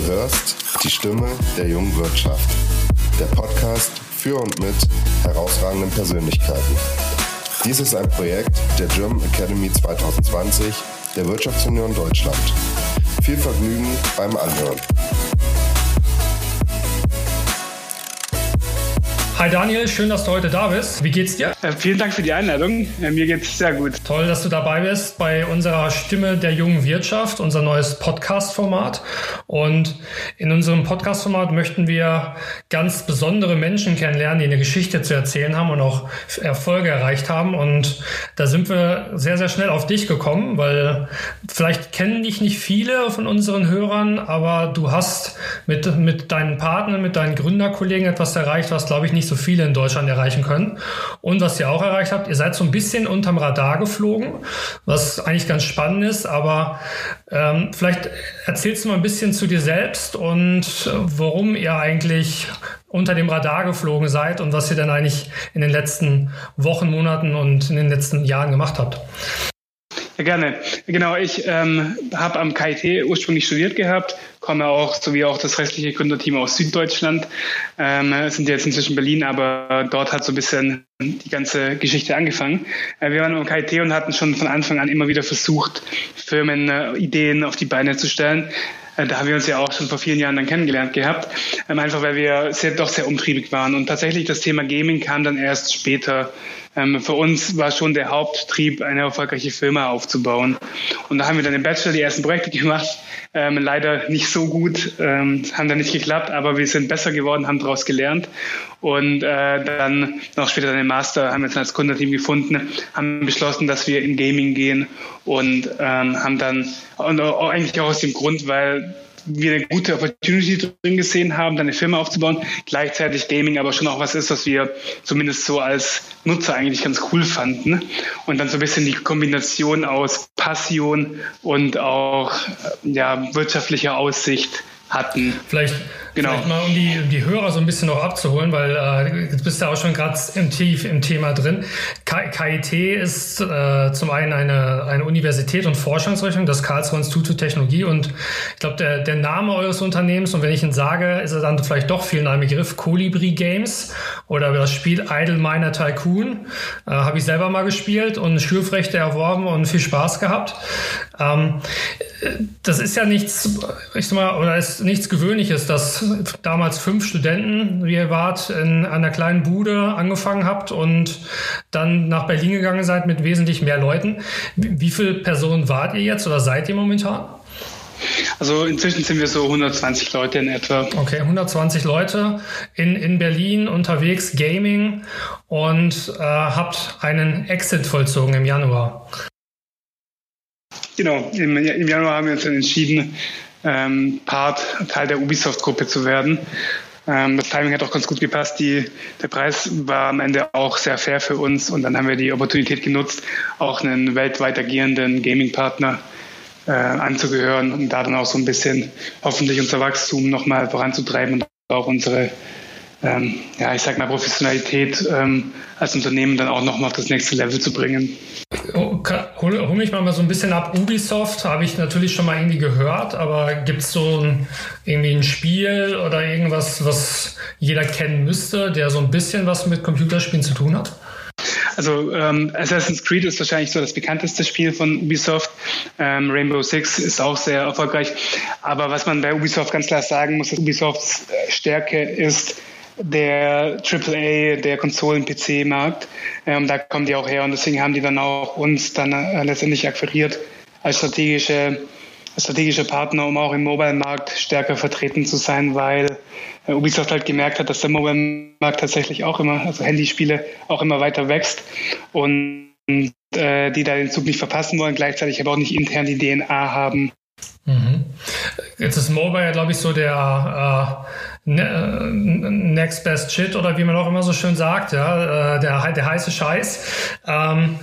Du hörst die Stimme der jungen Wirtschaft. Der Podcast für und mit herausragenden Persönlichkeiten. Dies ist ein Projekt der German Academy 2020 der Wirtschaftsunion Deutschland. Viel Vergnügen beim Anhören. Hi Daniel, schön, dass du heute da bist. Wie geht's dir? Äh, vielen Dank für die Einladung. Äh, mir geht's sehr gut. Toll, dass du dabei bist bei unserer Stimme der jungen Wirtschaft, unser neues Podcast-Format. Und in unserem Podcast-Format möchten wir ganz besondere Menschen kennenlernen, die eine Geschichte zu erzählen haben und auch Erfolge erreicht haben. Und da sind wir sehr, sehr schnell auf dich gekommen, weil vielleicht kennen dich nicht viele von unseren Hörern, aber du hast mit, mit deinen Partnern, mit deinen Gründerkollegen etwas erreicht, was, glaube ich, nicht so viele in Deutschland erreichen können. Und was ihr auch erreicht habt, ihr seid so ein bisschen unterm Radar geflogen, was eigentlich ganz spannend ist. Aber ähm, vielleicht erzählst du mal ein bisschen zu dir selbst und äh, warum ihr eigentlich unter dem Radar geflogen seid und was ihr dann eigentlich in den letzten Wochen, Monaten und in den letzten Jahren gemacht habt. Ja, gerne. Genau, ich ähm, habe am KIT ursprünglich studiert gehabt, komme auch, so wie auch das restliche Gründerteam aus Süddeutschland, ähm, sind jetzt inzwischen Berlin, aber dort hat so ein bisschen die ganze Geschichte angefangen. Äh, wir waren am KIT und hatten schon von Anfang an immer wieder versucht, Firmen äh, Ideen auf die Beine zu stellen. Äh, da haben wir uns ja auch schon vor vielen Jahren dann kennengelernt gehabt, ähm, einfach weil wir sehr, doch sehr umtriebig waren. Und tatsächlich das Thema Gaming kam dann erst später ähm, für uns war schon der Haupttrieb, eine erfolgreiche Firma aufzubauen. Und da haben wir dann im Bachelor die ersten Projekte gemacht. Ähm, leider nicht so gut, haben dann nicht geklappt, aber wir sind besser geworden, haben daraus gelernt. Und äh, dann noch später dann im Master haben wir uns als Gründerteam gefunden, haben beschlossen, dass wir in Gaming gehen und ähm, haben dann und eigentlich auch aus dem Grund, weil wir eine gute Opportunity drin gesehen haben, dann eine Firma aufzubauen. Gleichzeitig Gaming aber schon auch was ist, was wir zumindest so als Nutzer eigentlich ganz cool fanden. Und dann so ein bisschen die Kombination aus Passion und auch ja, wirtschaftlicher Aussicht hatten. Vielleicht, genau. vielleicht mal, um die, um die Hörer so ein bisschen noch abzuholen, weil äh, jetzt bist du auch schon gerade im, tief im Thema drin. KIT ist äh, zum einen eine, eine Universität und Forschungsrichtung, das Karlsruhe Institut für Technologie und ich glaube, der, der Name eures Unternehmens, und wenn ich ihn sage, ist er dann vielleicht doch vielen ein Begriff, Colibri Games oder das Spiel Idle Miner Tycoon. Äh, Habe ich selber mal gespielt und Schürfrechte erworben und viel Spaß gehabt. Ähm, das ist ja nichts, ich sag mal, oder ist nichts Gewöhnliches, dass damals fünf Studenten, wie ihr wart, in einer kleinen Bude angefangen habt und dann nach Berlin gegangen seid mit wesentlich mehr Leuten. Wie viele Personen wart ihr jetzt oder seid ihr momentan? Also inzwischen sind wir so 120 Leute in etwa. Okay, 120 Leute in, in Berlin unterwegs, Gaming und äh, habt einen Exit vollzogen im Januar. Genau, im, im Januar haben wir uns dann entschieden, ähm, Part, Teil der Ubisoft-Gruppe zu werden. Ähm, das Timing hat auch ganz gut gepasst. Die, der Preis war am Ende auch sehr fair für uns und dann haben wir die Opportunität genutzt, auch einen weltweit agierenden Gaming-Partner äh, anzugehören und da dann auch so ein bisschen hoffentlich unser Wachstum nochmal voranzutreiben und auch unsere ähm, ja, ich sag mal, Professionalität ähm, als Unternehmen dann auch nochmal auf das nächste Level zu bringen. Oh, hol, hol, mich mal so ein bisschen ab. Ubisoft habe ich natürlich schon mal irgendwie gehört, aber gibt es so ein, irgendwie ein Spiel oder irgendwas, was jeder kennen müsste, der so ein bisschen was mit Computerspielen zu tun hat? Also ähm, Assassin's Creed ist wahrscheinlich so das bekannteste Spiel von Ubisoft. Ähm, Rainbow Six ist auch sehr erfolgreich. Aber was man bei Ubisoft ganz klar sagen muss, dass Ubisofts Stärke ist, der AAA, der Konsolen-PC-Markt. Ähm, da kommen die auch her und deswegen haben die dann auch uns dann äh, letztendlich akquiriert als strategische, strategische Partner, um auch im Mobile-Markt stärker vertreten zu sein, weil äh, Ubisoft halt gemerkt hat, dass der Mobile-Markt tatsächlich auch immer, also Handyspiele auch immer weiter wächst und äh, die da den Zug nicht verpassen wollen, gleichzeitig aber auch nicht intern die DNA haben. Mhm. Jetzt ist Mobile, glaube ich, so der äh, next Best Shit oder wie man auch immer so schön sagt, ja, äh, der, der heiße Scheiß. Ähm,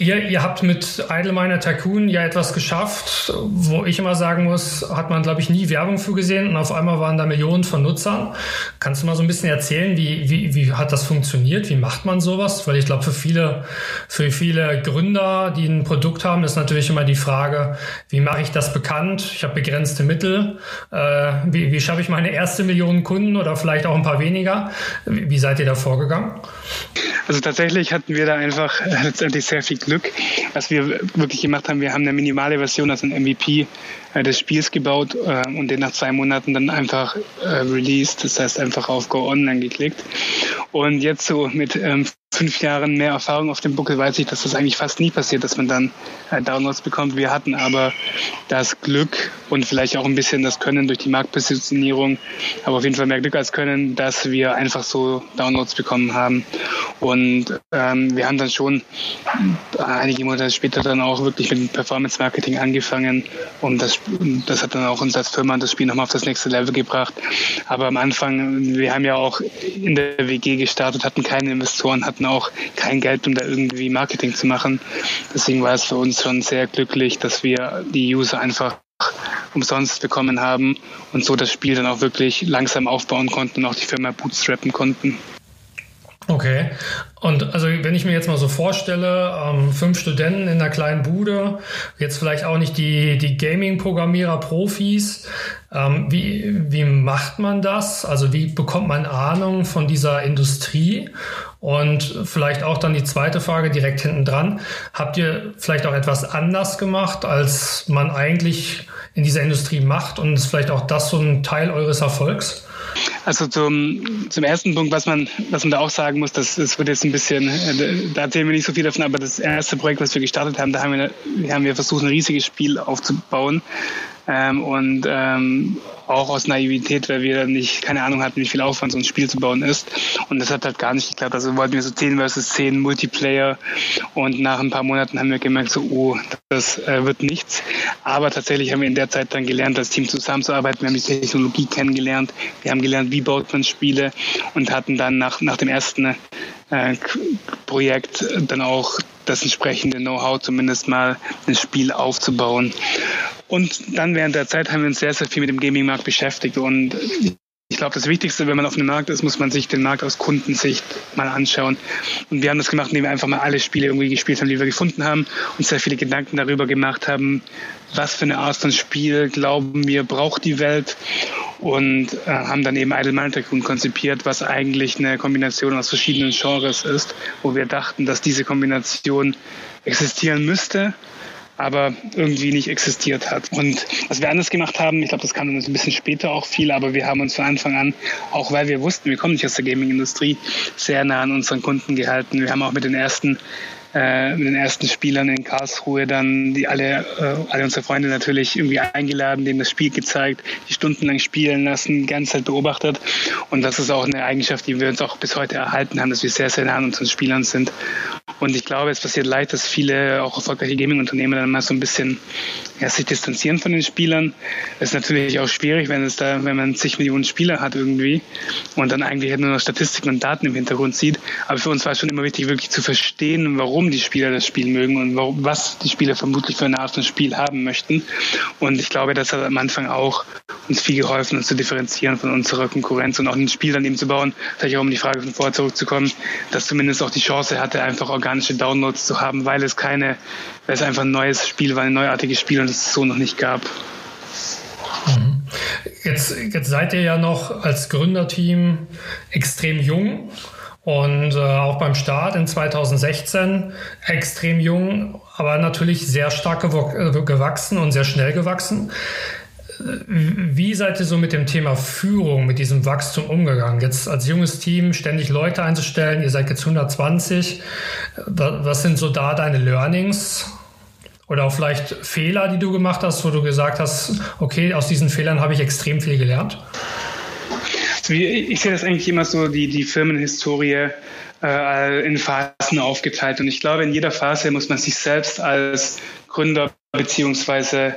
Ihr, ihr habt mit Idleminer Tycoon ja etwas geschafft, wo ich immer sagen muss, hat man, glaube ich, nie Werbung für gesehen und auf einmal waren da Millionen von Nutzern. Kannst du mal so ein bisschen erzählen, wie, wie, wie hat das funktioniert? Wie macht man sowas? Weil ich glaube, für viele, für viele Gründer, die ein Produkt haben, ist natürlich immer die Frage, wie mache ich das bekannt? Ich habe begrenzte Mittel. Äh, wie, wie schaffe ich meine erste Million Kunden oder vielleicht auch ein paar weniger? Wie, wie seid ihr da vorgegangen? Also tatsächlich hatten wir da einfach letztendlich sehr viel Glück. Was wir wirklich gemacht haben, wir haben eine minimale Version, also ein MVP des Spiels gebaut äh, und den nach zwei Monaten dann einfach äh, released. Das heißt einfach auf Go Online geklickt. Und jetzt so mit ähm, fünf Jahren mehr Erfahrung auf dem Buckel weiß ich, dass das eigentlich fast nie passiert, dass man dann äh, Downloads bekommt. Wir hatten aber das Glück und vielleicht auch ein bisschen das Können durch die Marktpositionierung, aber auf jeden Fall mehr Glück als Können, dass wir einfach so Downloads bekommen haben. Und ähm, wir haben dann schon einige Monate später dann auch wirklich mit Performance Marketing angefangen und das, das hat dann auch uns als Firma das Spiel nochmal auf das nächste Level gebracht. Aber am Anfang, wir haben ja auch in der WG gestartet, hatten keine Investoren, hatten auch kein Geld, um da irgendwie Marketing zu machen. Deswegen war es für uns schon sehr glücklich, dass wir die User einfach umsonst bekommen haben und so das Spiel dann auch wirklich langsam aufbauen konnten und auch die Firma bootstrappen konnten. Okay. Und also wenn ich mir jetzt mal so vorstelle, ähm, fünf Studenten in einer kleinen Bude, jetzt vielleicht auch nicht die, die Gaming-Programmierer, Profis, ähm, wie, wie macht man das? Also wie bekommt man Ahnung von dieser Industrie? Und vielleicht auch dann die zweite Frage direkt hinten dran. Habt ihr vielleicht auch etwas anders gemacht, als man eigentlich in dieser Industrie macht? Und ist vielleicht auch das so ein Teil eures Erfolgs? Also zum, zum ersten Punkt, was man, was man da auch sagen muss, das, das wird jetzt ein bisschen, äh, da erzählen wir nicht so viel davon, aber das erste Projekt, was wir gestartet haben, da haben wir, haben wir versucht, ein riesiges Spiel aufzubauen. Ähm, und ähm, auch aus Naivität, weil wir nicht keine Ahnung hatten, wie viel Aufwand so ein Spiel zu bauen ist. Und das hat halt gar nicht geklappt. Also wollten wir so 10 versus 10 Multiplayer und nach ein paar Monaten haben wir gemerkt, so, oh, das äh, wird nichts. Aber tatsächlich haben wir in der Zeit dann gelernt, als Team zusammenzuarbeiten. Wir haben die Technologie kennengelernt. Wir haben gelernt, wie baut man Spiele und hatten dann nach, nach dem ersten äh, Projekt dann auch das entsprechende Know-how, zumindest mal ein Spiel aufzubauen. Und dann während der Zeit haben wir uns sehr, sehr viel mit dem Gaming-Markt beschäftigt. Und ich glaube, das Wichtigste, wenn man auf einem Markt ist, muss man sich den Markt aus Kundensicht mal anschauen. Und wir haben das gemacht, indem wir einfach mal alle Spiele irgendwie gespielt haben, die wir gefunden haben und sehr viele Gedanken darüber gemacht haben, was für eine Art von Spiel glauben wir braucht die Welt und äh, haben dann eben Idle Mind konzipiert, was eigentlich eine Kombination aus verschiedenen Genres ist, wo wir dachten, dass diese Kombination existieren müsste aber irgendwie nicht existiert hat. Und was wir anders gemacht haben, ich glaube, das kam dann ein bisschen später auch viel, aber wir haben uns von Anfang an, auch weil wir wussten, wir kommen nicht aus der Gaming-Industrie, sehr nah an unseren Kunden gehalten. Wir haben auch mit den ersten äh, mit den ersten Spielern in Karlsruhe dann die alle, äh, alle unsere Freunde natürlich irgendwie eingeladen, denen das Spiel gezeigt, die stundenlang spielen lassen, die ganze Zeit beobachtet. Und das ist auch eine Eigenschaft, die wir uns auch bis heute erhalten haben, dass wir sehr, sehr nah an unseren Spielern sind. Und ich glaube, es passiert leicht, dass viele auch erfolgreiche Gaming-Unternehmen dann mal so ein bisschen ja, sich distanzieren von den Spielern. Das ist natürlich auch schwierig, wenn es da, wenn man zig Millionen Spieler hat irgendwie und dann eigentlich nur noch Statistiken und Daten im Hintergrund sieht. Aber für uns war es schon immer wichtig, wirklich zu verstehen, warum die Spieler das Spiel mögen und warum, was die Spieler vermutlich für eine Art von Spiel haben möchten. Und ich glaube, das hat am Anfang auch uns viel geholfen, uns zu differenzieren von unserer Konkurrenz und auch ein Spiel dann eben zu bauen, vielleicht auch um die Frage von vorher zurückzukommen, dass zumindest auch die Chance hatte, einfach organische Downloads zu haben, weil es keine, weil es einfach ein neues Spiel war, ein neuartiges Spiel und es so noch nicht gab. Mhm. Jetzt, jetzt seid ihr ja noch als Gründerteam extrem jung und äh, auch beim Start in 2016 extrem jung, aber natürlich sehr stark äh, gewachsen und sehr schnell gewachsen. Wie seid ihr so mit dem Thema Führung, mit diesem Wachstum umgegangen? Jetzt als junges Team ständig Leute einzustellen, ihr seid jetzt 120. Was sind so da deine Learnings? Oder auch vielleicht Fehler, die du gemacht hast, wo du gesagt hast, okay, aus diesen Fehlern habe ich extrem viel gelernt? Ich sehe das eigentlich immer so, die, die Firmenhistorie äh, in Phasen aufgeteilt. Und ich glaube, in jeder Phase muss man sich selbst als Gründer beziehungsweise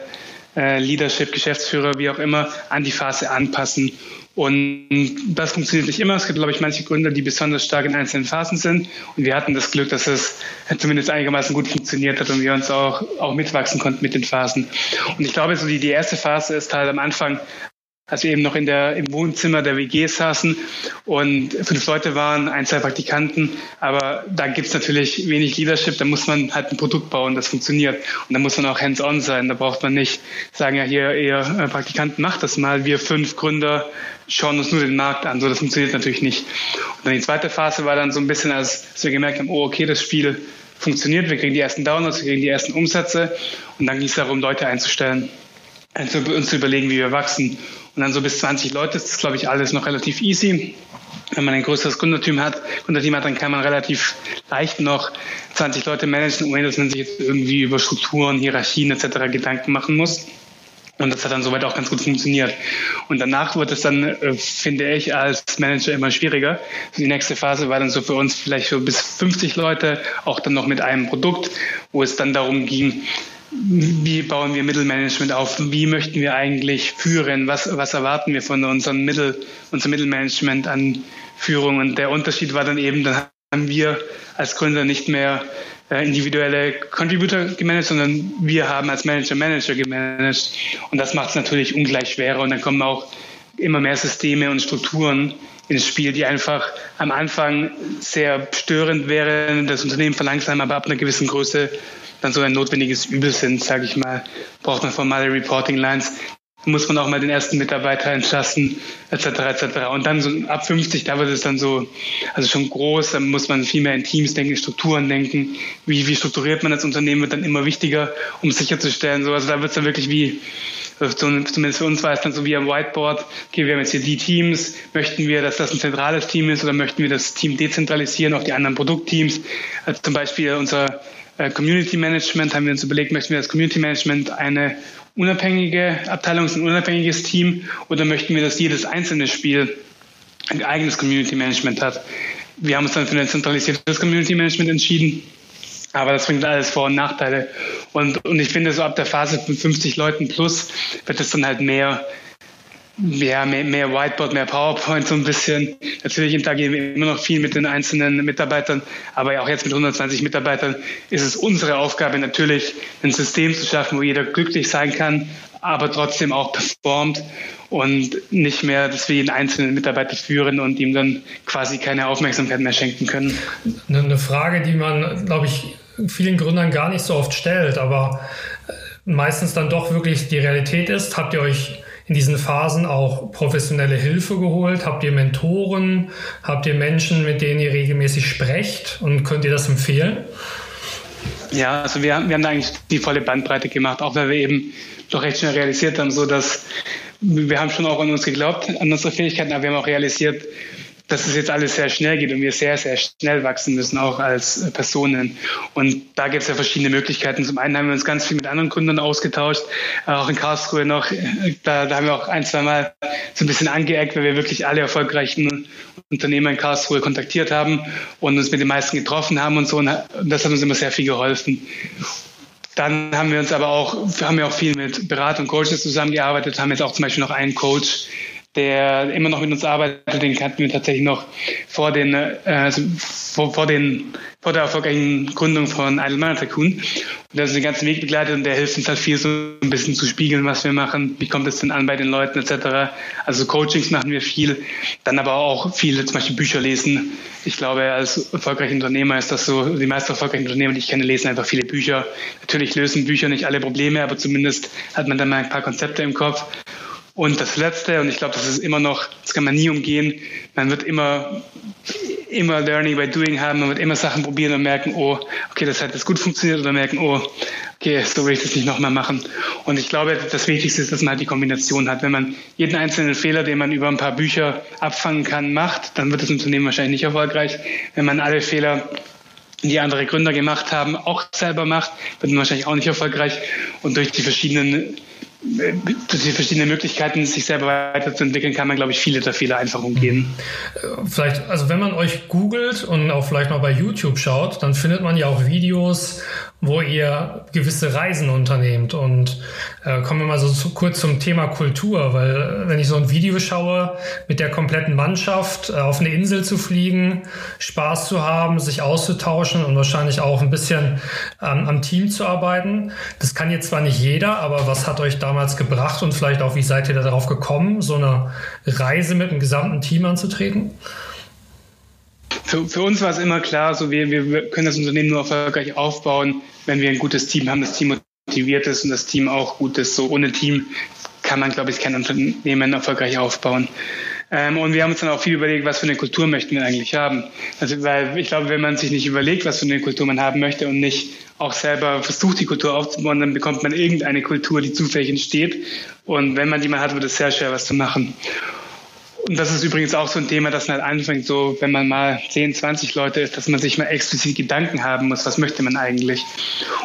äh, Leadership, Geschäftsführer, wie auch immer, an die Phase anpassen. Und das funktioniert nicht immer. Es gibt, glaube ich, manche Gründer, die besonders stark in einzelnen Phasen sind. Und wir hatten das Glück, dass es zumindest einigermaßen gut funktioniert hat und wir uns auch, auch mitwachsen konnten mit den Phasen. Und ich glaube, so die, die erste Phase ist halt am Anfang als wir eben noch in der, im Wohnzimmer der WG saßen und fünf Leute waren, ein, zwei Praktikanten. Aber da gibt's natürlich wenig Leadership, da muss man halt ein Produkt bauen, das funktioniert. Und da muss man auch hands-on sein. Da braucht man nicht sagen, ja, hier, ihr äh, Praktikanten, macht das mal. Wir fünf Gründer schauen uns nur den Markt an. So, das funktioniert natürlich nicht. Und dann die zweite Phase war dann so ein bisschen, als, als wir gemerkt haben, oh, okay, das Spiel funktioniert, wir kriegen die ersten Downloads, wir kriegen die ersten Umsätze. Und dann ging es darum, Leute einzustellen, also uns zu überlegen, wie wir wachsen. Und dann so bis 20 Leute ist das, glaube ich, alles noch relativ easy. Wenn man ein größeres Gründerteam hat, Gründerteam hat, dann kann man relativ leicht noch 20 Leute managen, ohne dass man sich jetzt irgendwie über Strukturen, Hierarchien etc. Gedanken machen muss. Und das hat dann soweit auch ganz gut funktioniert. Und danach wird es dann, äh, finde ich, als Manager immer schwieriger. Die nächste Phase war dann so für uns vielleicht so bis 50 Leute, auch dann noch mit einem Produkt, wo es dann darum ging, wie bauen wir Mittelmanagement auf? Wie möchten wir eigentlich führen? Was, was erwarten wir von unserem Mittel, unserem Mittelmanagement an Führung? Und der Unterschied war dann eben, dann haben wir als Gründer nicht mehr äh, individuelle Contributor gemanagt, sondern wir haben als Manager Manager gemanagt. Und das macht es natürlich ungleich schwerer. Und dann kommen auch immer mehr Systeme und Strukturen ins Spiel, die einfach am Anfang sehr störend wären, das Unternehmen verlangsamen, aber ab einer gewissen Größe dann so ein notwendiges Übel sind, sage ich mal, braucht man formale Reporting Lines, muss man auch mal den ersten Mitarbeiter entlassen, etc. etc. Und dann so ab 50, da wird es dann so, also schon groß, dann muss man viel mehr in Teams denken, Strukturen denken, wie, wie strukturiert man das Unternehmen, wird dann immer wichtiger, um sicherzustellen. So, also da wird es dann wirklich wie, zumindest für uns war es dann so wie am Whiteboard, okay, wir haben jetzt hier die Teams, möchten wir, dass das ein zentrales Team ist oder möchten wir das Team dezentralisieren auf die anderen Produktteams? Also zum Beispiel unser äh, Community Management haben wir uns überlegt, möchten wir das Community Management eine unabhängige Abteilung, ein unabhängiges Team oder möchten wir, dass jedes einzelne Spiel ein eigenes Community Management hat? Wir haben uns dann für ein zentralisiertes Community Management entschieden. Aber das bringt alles Vor- und Nachteile. Und, und ich finde, so ab der Phase von 50 Leuten plus wird es dann halt mehr ja, mehr, mehr Whiteboard, mehr PowerPoint so ein bisschen. Natürlich interagieren wir immer noch viel mit den einzelnen Mitarbeitern, aber auch jetzt mit 120 Mitarbeitern ist es unsere Aufgabe natürlich, ein System zu schaffen, wo jeder glücklich sein kann, aber trotzdem auch performt und nicht mehr, dass wir jeden einzelnen Mitarbeiter führen und ihm dann quasi keine Aufmerksamkeit mehr schenken können. Eine Frage, die man, glaube ich, vielen Gründern gar nicht so oft stellt, aber meistens dann doch wirklich die Realität ist. Habt ihr euch in diesen Phasen auch professionelle Hilfe geholt? Habt ihr Mentoren? Habt ihr Menschen, mit denen ihr regelmäßig sprecht? Und könnt ihr das empfehlen? Ja, also wir, wir haben da eigentlich die volle Bandbreite gemacht, auch weil wir eben doch recht schnell realisiert haben, so dass wir haben schon auch an uns geglaubt, an unsere Fähigkeiten, aber wir haben auch realisiert, dass es jetzt alles sehr schnell geht und wir sehr, sehr schnell wachsen müssen, auch als Personen. Und da gibt es ja verschiedene Möglichkeiten. Zum einen haben wir uns ganz viel mit anderen Gründern ausgetauscht, auch in Karlsruhe noch. Da, da haben wir auch ein, zwei Mal so ein bisschen angeeckt, weil wir wirklich alle erfolgreichen Unternehmer in Karlsruhe kontaktiert haben und uns mit den meisten getroffen haben und so. Und das hat uns immer sehr viel geholfen. Dann haben wir uns aber auch, haben wir auch viel mit Berater und Coaches zusammengearbeitet, haben jetzt auch zum Beispiel noch einen Coach, der immer noch mit uns arbeitet, den kannten wir tatsächlich noch vor den, äh, also vor, vor, den, vor der erfolgreichen Gründung von Idle Mana Tycoon. Und der ist den ganzen Weg begleitet und der hilft uns halt viel so ein bisschen zu spiegeln, was wir machen, wie kommt es denn an bei den Leuten etc. Also Coachings machen wir viel, dann aber auch viele zum Beispiel Bücher lesen. Ich glaube, als erfolgreicher Unternehmer ist das so, die meisten erfolgreichen Unternehmer, die ich kenne, lesen einfach viele Bücher. Natürlich lösen Bücher nicht alle Probleme, aber zumindest hat man dann mal ein paar Konzepte im Kopf. Und das Letzte, und ich glaube, das ist immer noch, das kann man nie umgehen, man wird immer, immer Learning by Doing haben, man wird immer Sachen probieren und merken, oh, okay, das hat jetzt gut funktioniert, oder merken, oh, okay, so will ich das nicht nochmal machen. Und ich glaube, das Wichtigste ist, dass man halt die Kombination hat. Wenn man jeden einzelnen Fehler, den man über ein paar Bücher abfangen kann, macht, dann wird das Unternehmen wahrscheinlich nicht erfolgreich. Wenn man alle Fehler die andere Gründer gemacht haben, auch selber macht, wird man wahrscheinlich auch nicht erfolgreich. Und durch die verschiedenen durch die verschiedenen Möglichkeiten, sich selber weiterzuentwickeln, kann man, glaube ich, viele der Fehler einfach umgehen. Vielleicht, also wenn man euch googelt und auch vielleicht mal bei YouTube schaut, dann findet man ja auch Videos, wo ihr gewisse Reisen unternehmt. Und äh, kommen wir mal so zu, kurz zum Thema Kultur, weil äh, wenn ich so ein Video schaue, mit der kompletten Mannschaft äh, auf eine Insel zu fliegen, Spaß zu haben, sich auszutauschen und wahrscheinlich auch ein bisschen ähm, am Team zu arbeiten, das kann jetzt zwar nicht jeder, aber was hat euch damals gebracht und vielleicht auch, wie seid ihr darauf gekommen, so eine Reise mit einem gesamten Team anzutreten? Für, für uns war es immer klar, so wir, wir können das Unternehmen nur erfolgreich aufbauen, wenn wir ein gutes Team haben, das Team motiviert ist und das Team auch gut ist. So ohne Team kann man, glaube ich, kein Unternehmen erfolgreich aufbauen. Ähm, und wir haben uns dann auch viel überlegt, was für eine Kultur möchten wir eigentlich haben. Also, weil ich glaube, wenn man sich nicht überlegt, was für eine Kultur man haben möchte und nicht auch selber versucht, die Kultur aufzubauen, dann bekommt man irgendeine Kultur, die zufällig entsteht. Und wenn man die mal hat, wird es sehr schwer, was zu machen. Und das ist übrigens auch so ein Thema, das halt anfängt, so wenn man mal 10, 20 Leute ist, dass man sich mal explizit Gedanken haben muss, was möchte man eigentlich.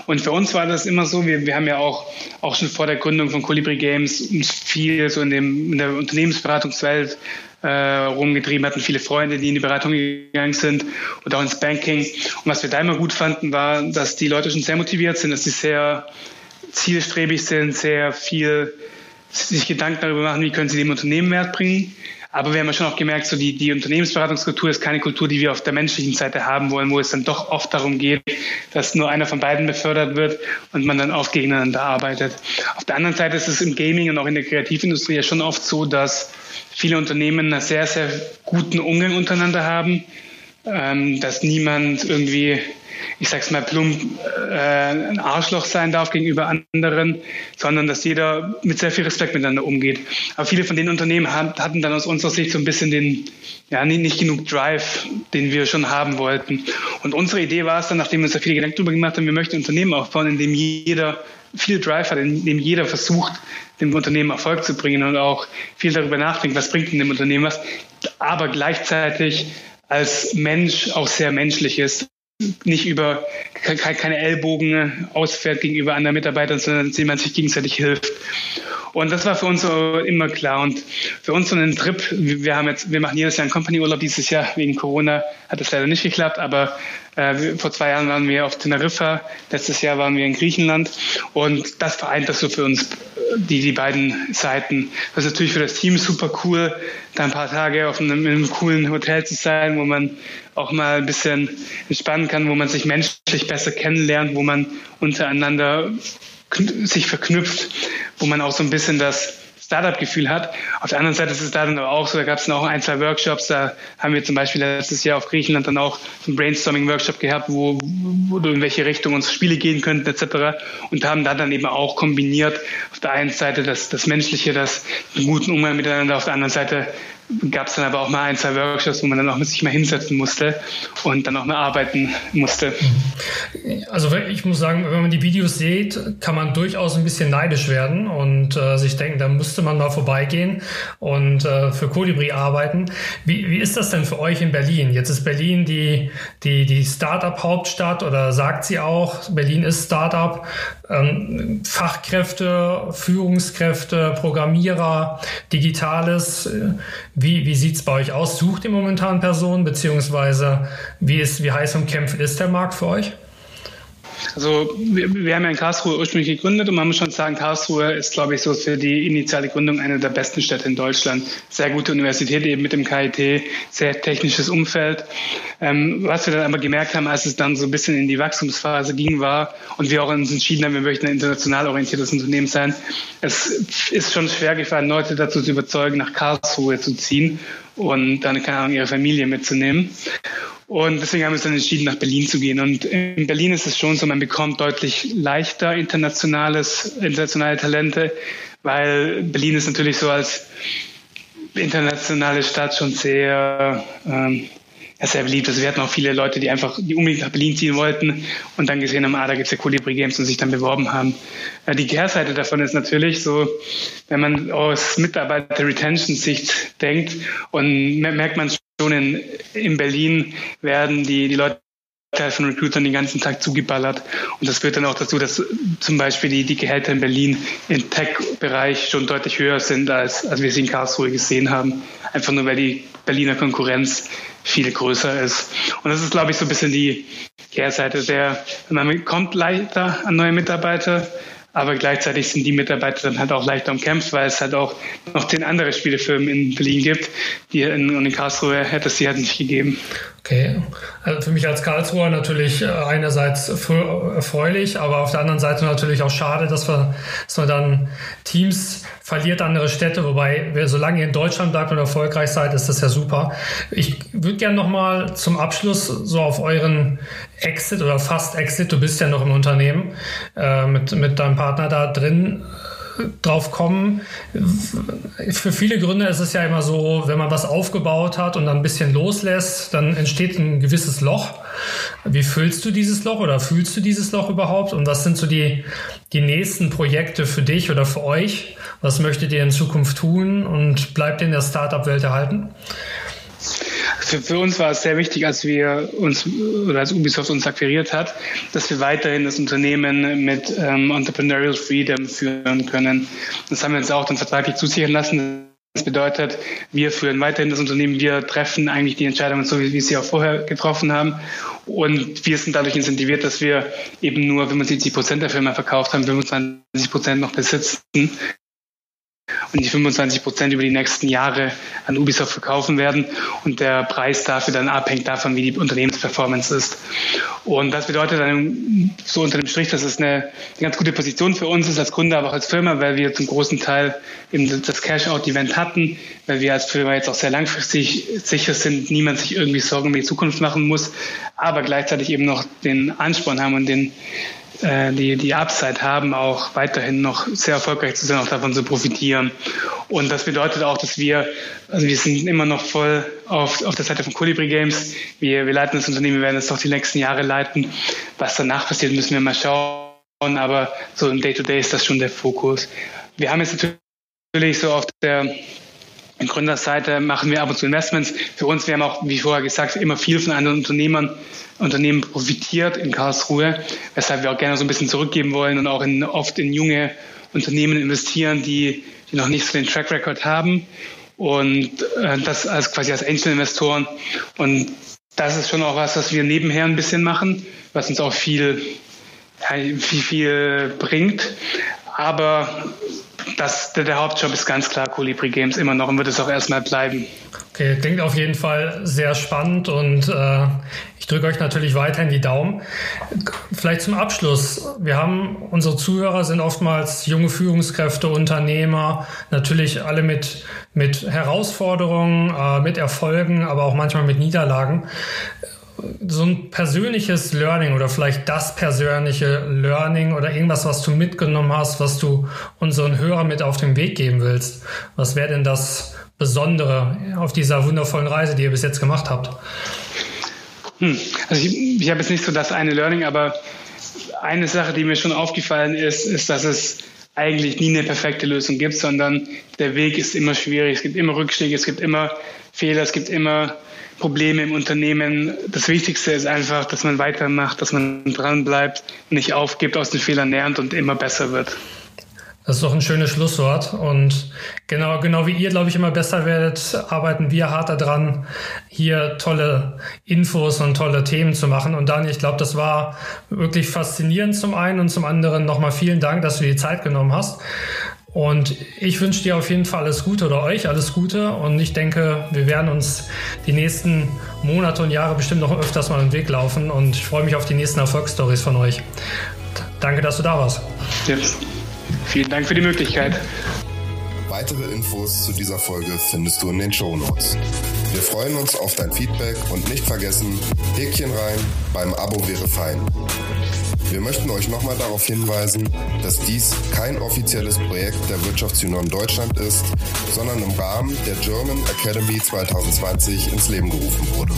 Und für uns war das immer so, wir, wir haben ja auch, auch schon vor der Gründung von Colibri Games uns viel so in, dem, in der Unternehmensberatungswelt äh, rumgetrieben hatten, viele Freunde, die in die Beratung gegangen sind und auch ins Banking. Und was wir da immer gut fanden, war, dass die Leute schon sehr motiviert sind, dass sie sehr zielstrebig sind, sehr viel sich Gedanken darüber machen, wie können sie dem Unternehmen Wert bringen aber wir haben ja schon auch gemerkt, so die, die Unternehmensberatungskultur ist keine Kultur, die wir auf der menschlichen Seite haben wollen, wo es dann doch oft darum geht, dass nur einer von beiden befördert wird und man dann oft gegeneinander arbeitet. Auf der anderen Seite ist es im Gaming und auch in der Kreativindustrie ja schon oft so, dass viele Unternehmen einen sehr, sehr guten Umgang untereinander haben, ähm, dass niemand irgendwie ich sag's mal plump, äh, ein Arschloch sein darf gegenüber anderen, sondern dass jeder mit sehr viel Respekt miteinander umgeht. Aber viele von den Unternehmen hatten dann aus unserer Sicht so ein bisschen den, ja, nicht, genug Drive, den wir schon haben wollten. Und unsere Idee war es dann, nachdem wir uns da viele Gedanken darüber gemacht haben, wir möchten ein Unternehmen aufbauen, in dem jeder viel Drive hat, in dem jeder versucht, dem Unternehmen Erfolg zu bringen und auch viel darüber nachdenkt, was bringt denn dem Unternehmen was, aber gleichzeitig als Mensch auch sehr menschlich ist nicht über keine Ellbogen ausfährt gegenüber anderen Mitarbeitern, sondern dass man sich gegenseitig hilft. Und das war für uns immer klar. Und für uns so ein Trip, wir haben jetzt, wir machen jedes Jahr einen Company-Urlaub. Dieses Jahr wegen Corona hat das leider nicht geklappt, aber äh, vor zwei Jahren waren wir auf Teneriffa, letztes Jahr waren wir in Griechenland. Und das vereint das so für uns, die, die beiden Seiten. Das ist natürlich für das Team super cool, da ein paar Tage auf einem, in einem coolen Hotel zu sein, wo man auch mal ein bisschen entspannen kann, wo man sich menschlich besser kennenlernt, wo man untereinander sich verknüpft, wo man auch so ein bisschen das Startup-Gefühl hat. Auf der anderen Seite ist es da dann aber auch so, da gab es noch ein, zwei Workshops, da haben wir zum Beispiel letztes Jahr auf Griechenland dann auch einen Brainstorming-Workshop gehabt, wo, wo in welche Richtung unsere Spiele gehen könnten etc. Und haben da dann eben auch kombiniert, auf der einen Seite das, das Menschliche, das den guten Umgang miteinander, auf der anderen Seite gab es dann aber auch mal ein, zwei Workshops, wo man dann auch sich mal hinsetzen musste und dann auch mal arbeiten musste. Also ich muss sagen, wenn man die Videos sieht, kann man durchaus ein bisschen neidisch werden und äh, sich denken, da müsste man mal vorbeigehen und äh, für Colibri arbeiten. Wie, wie ist das denn für euch in Berlin? Jetzt ist Berlin die, die, die Startup-Hauptstadt oder sagt sie auch, Berlin ist Startup. Ähm, Fachkräfte, Führungskräfte, Programmierer, Digitales. Äh, wie, wie sieht es bei euch aus? Sucht ihr momentan Personen, beziehungsweise wie, ist, wie heiß umkämpft ist der Markt für euch? Also wir, wir, haben ja in Karlsruhe ursprünglich gegründet und man muss schon sagen, Karlsruhe ist, glaube ich, so für die initiale Gründung eine der besten Städte in Deutschland. Sehr gute Universität eben mit dem KIT, sehr technisches Umfeld. Ähm, was wir dann aber gemerkt haben, als es dann so ein bisschen in die Wachstumsphase ging, war und wir auch uns entschieden haben, wir möchten ein international orientiertes Unternehmen sein, es ist schon schwer gefallen, Leute dazu zu überzeugen, nach Karlsruhe zu ziehen und dann, keine Ahnung, ihre Familie mitzunehmen. Und deswegen haben wir uns dann entschieden, nach Berlin zu gehen. Und in Berlin ist es schon so, man bekommt deutlich leichter internationales, internationale Talente, weil Berlin ist natürlich so als internationale Stadt schon sehr, ähm, sehr beliebt. Also wir hatten auch viele Leute, die einfach, die unbedingt nach Berlin ziehen wollten und dann gesehen haben, ah, da gibt's ja Colibri Games und sich dann beworben haben. Äh, die Kehrseite davon ist natürlich so, wenn man aus Mitarbeiter-Retention-Sicht denkt und merkt man schon in, in Berlin werden die, die Leute von Recruitern den ganzen Tag zugeballert. Und das führt dann auch dazu, dass zum Beispiel die, die Gehälter in Berlin im Tech-Bereich schon deutlich höher sind, als, als wir sie in Karlsruhe gesehen haben. Einfach nur, weil die Berliner Konkurrenz viel größer ist. Und das ist, glaube ich, so ein bisschen die Kehrseite der, man kommt leichter an neue Mitarbeiter, aber gleichzeitig sind die Mitarbeiter dann halt auch leichter umkämpft, weil es halt auch noch zehn andere Spielefirmen in Berlin gibt, die in, in Karlsruhe hätte es sie halt nicht gegeben. Okay, also für mich als Karlsruher natürlich äh, einerseits erfreulich, aber auf der anderen Seite natürlich auch schade, dass wir, dass wir dann Teams verliert andere Städte, wobei solange ihr in Deutschland bleibt und erfolgreich seid, ist das ja super. Ich würde gerne nochmal zum Abschluss so auf euren Exit oder fast Exit, du bist ja noch im Unternehmen äh, mit, mit deinem Partner da drin drauf kommen. Für viele Gründe ist es ja immer so, wenn man was aufgebaut hat und dann ein bisschen loslässt, dann entsteht ein gewisses Loch. Wie füllst du dieses Loch oder fühlst du dieses Loch überhaupt? Und was sind so die, die nächsten Projekte für dich oder für euch? Was möchtet ihr in Zukunft tun und bleibt in der Startup-Welt erhalten? Für, für uns war es sehr wichtig, als wir uns oder als Ubisoft uns akquiriert hat, dass wir weiterhin das Unternehmen mit ähm, Entrepreneurial Freedom führen können. Das haben wir uns auch dann vertraglich zusichern lassen. Das bedeutet, wir führen weiterhin das Unternehmen, wir treffen eigentlich die Entscheidungen so, wie wir sie auch vorher getroffen haben. Und wir sind dadurch incentiviert, dass wir eben nur 75 Prozent der Firma verkauft haben, 25 Prozent noch besitzen und die 25 Prozent über die nächsten Jahre an Ubisoft verkaufen werden und der Preis dafür dann abhängt davon, wie die Unternehmensperformance ist. Und das bedeutet dann so unter dem Strich, dass es eine, eine ganz gute Position für uns ist als Kunde, aber auch als Firma, weil wir zum großen Teil eben das Cash-Out-Event hatten, weil wir als Firma jetzt auch sehr langfristig sicher sind, niemand sich irgendwie Sorgen um die Zukunft machen muss, aber gleichzeitig eben noch den Ansporn haben und den äh, die, die Upside haben, auch weiterhin noch sehr erfolgreich zu sein, auch davon zu profitieren. Und das bedeutet auch, dass wir, also wir sind immer noch voll auf, auf der Seite von Colibri Games. Wir, wir leiten das Unternehmen, wir werden es noch die nächsten Jahre leiten. Was danach passiert, müssen wir mal schauen. Aber so im Day-to-Day -Day ist das schon der Fokus. Wir haben jetzt natürlich so auf der in Gründerseite machen wir ab und zu Investments. Für uns, wir haben auch, wie vorher gesagt, immer viel von anderen Unternehmern, Unternehmen profitiert in Karlsruhe, weshalb wir auch gerne so ein bisschen zurückgeben wollen und auch in, oft in junge Unternehmen investieren, die, die noch nicht so den Track Record haben und äh, das als quasi als Einzelinvestoren. Und das ist schon auch was, was wir nebenher ein bisschen machen, was uns auch viel, viel, viel bringt. Aber das, der, der, Hauptjob ist ganz klar Colibri Games immer noch und wird es auch erstmal bleiben. Okay, klingt auf jeden Fall sehr spannend und äh, ich drücke euch natürlich weiterhin die Daumen. Vielleicht zum Abschluss. Wir haben, unsere Zuhörer sind oftmals junge Führungskräfte, Unternehmer, natürlich alle mit, mit Herausforderungen, äh, mit Erfolgen, aber auch manchmal mit Niederlagen so ein persönliches Learning oder vielleicht das persönliche Learning oder irgendwas, was du mitgenommen hast, was du unseren Hörern mit auf den Weg geben willst. Was wäre denn das Besondere auf dieser wundervollen Reise, die ihr bis jetzt gemacht habt? Hm. Also ich, ich habe jetzt nicht so das eine Learning, aber eine Sache, die mir schon aufgefallen ist, ist, dass es eigentlich nie eine perfekte Lösung gibt, sondern der Weg ist immer schwierig. Es gibt immer Rückschläge, es gibt immer Fehler, es gibt immer Probleme im Unternehmen. Das Wichtigste ist einfach, dass man weitermacht, dass man dran bleibt, nicht aufgibt, aus den Fehlern lernt und immer besser wird. Das ist doch ein schönes Schlusswort. Und genau, genau wie ihr, glaube ich, immer besser werdet, arbeiten wir hart daran, hier tolle Infos und tolle Themen zu machen. Und Daniel, ich glaube, das war wirklich faszinierend zum einen und zum anderen nochmal vielen Dank, dass du die Zeit genommen hast. Und ich wünsche dir auf jeden Fall alles Gute oder euch alles Gute. Und ich denke, wir werden uns die nächsten Monate und Jahre bestimmt noch öfters mal im Weg laufen. Und ich freue mich auf die nächsten Erfolgsstories von euch. Danke, dass du da warst. Ja. Vielen Dank für die Möglichkeit. Weitere Infos zu dieser Folge findest du in den Show Notes. Wir freuen uns auf dein Feedback und nicht vergessen, Häkchen rein, beim Abo wäre fein. Wir möchten euch nochmal darauf hinweisen, dass dies kein offizielles Projekt der Wirtschaftsunion Deutschland ist, sondern im Rahmen der German Academy 2020 ins Leben gerufen wurde.